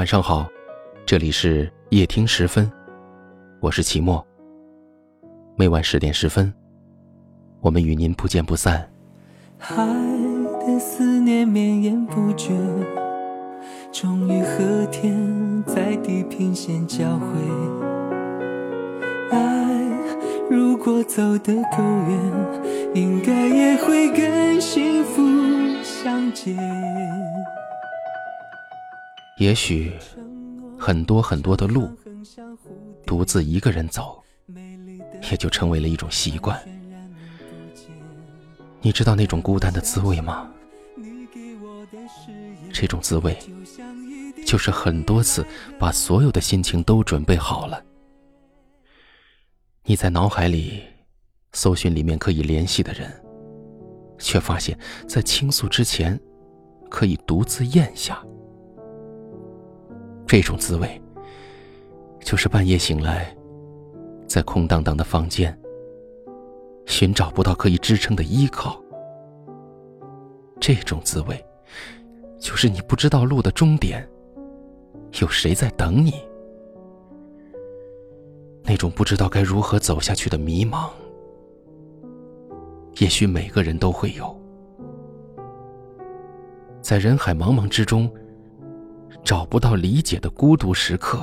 晚上好，这里是夜听十分，我是齐墨。每晚十点十分，我们与您不见不散。海的思念绵延不绝，终于和天在地平线交汇。爱如果走得够远，应该也会跟幸福相见。也许很多很多的路，独自一个人走，也就成为了一种习惯。你知道那种孤单的滋味吗？这种滋味，就是很多次把所有的心情都准备好了，你在脑海里搜寻里面可以联系的人，却发现，在倾诉之前，可以独自咽下。这种滋味，就是半夜醒来，在空荡荡的房间。寻找不到可以支撑的依靠，这种滋味，就是你不知道路的终点，有谁在等你。那种不知道该如何走下去的迷茫，也许每个人都会有。在人海茫茫之中，找不到理解的孤独时刻，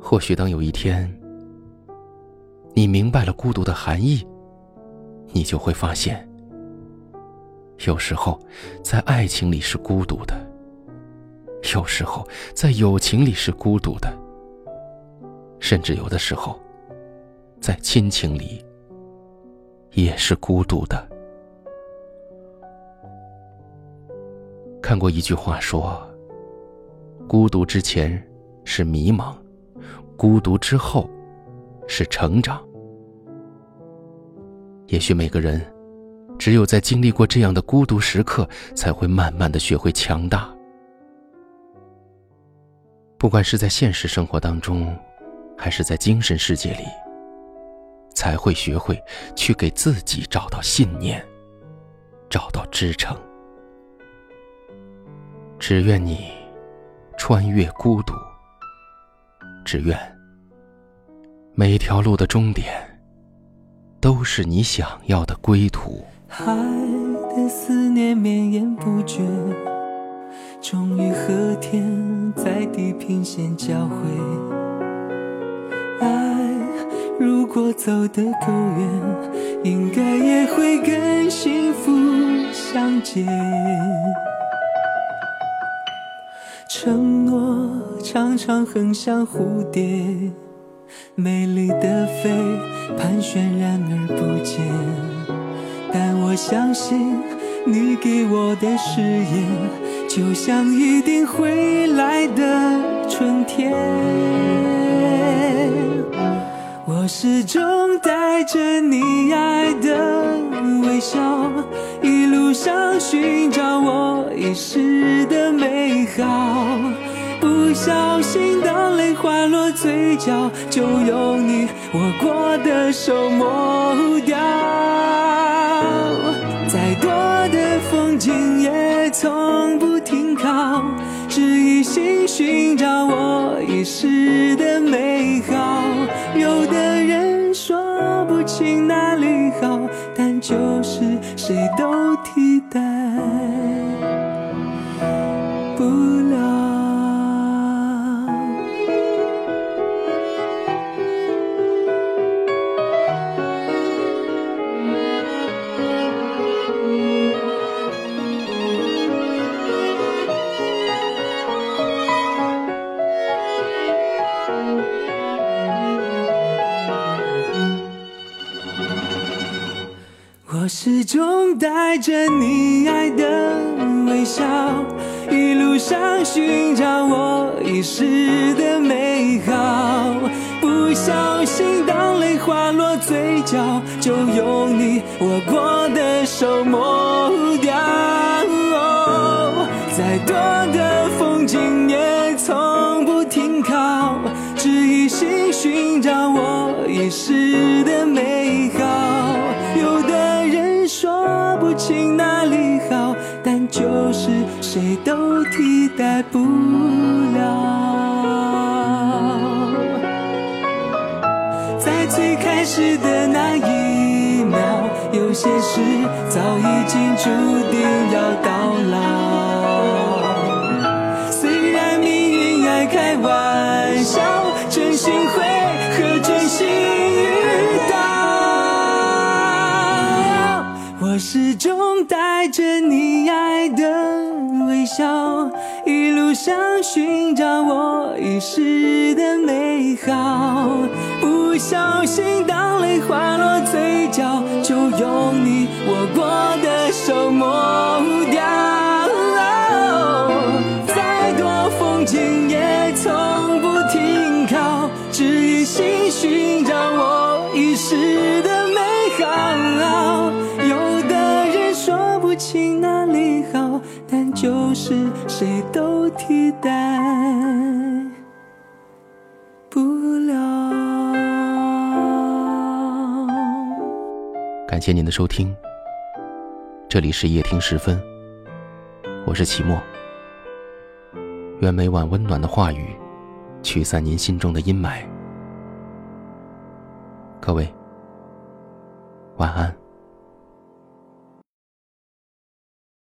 或许当有一天。你明白了孤独的含义，你就会发现，有时候在爱情里是孤独的，有时候在友情里是孤独的，甚至有的时候，在亲情里也是孤独的。看过一句话说：“孤独之前是迷茫，孤独之后。”是成长。也许每个人，只有在经历过这样的孤独时刻，才会慢慢的学会强大。不管是在现实生活当中，还是在精神世界里，才会学会去给自己找到信念，找到支撑。只愿你穿越孤独，只愿。每条路的终点，都是你想要的归途。爱的思念绵延不绝，终于和天在地平线交汇。爱如果走得够远，应该也会跟幸福相见。承诺常常很像蝴蝶。美丽的飞，盘旋然而不见。但我相信你给我的誓言，就像一定会来的春天。我始终带着你爱的微笑，上寻找我遗失的美好。不小心，当泪滑落嘴角，就用你握过的手抹掉。再多的风景也从不停靠，只一心寻找我遗失的美好。有的人说不清哪里好，就是谁都替代。不我始终带着你爱的微笑，一路上寻找我遗失的美好。不小心，当泪滑落嘴角，就用你握过的手抹掉。再多的风景也从不停靠，只一心寻找我遗失的美好。哪里好，但就是。谁都替代不了。在最开始的那一秒，有些事早已经注定要到老。虽然命运爱开玩带着你爱的微笑，一路上寻找我遗失的美好。不小心，当泪滑落嘴角，就用你握过说不清哪里好，但就是谁都替代不了。感谢您的收听，这里是夜听时分，我是齐墨。愿每晚温暖的话语驱散您心中的阴霾。各位，晚安。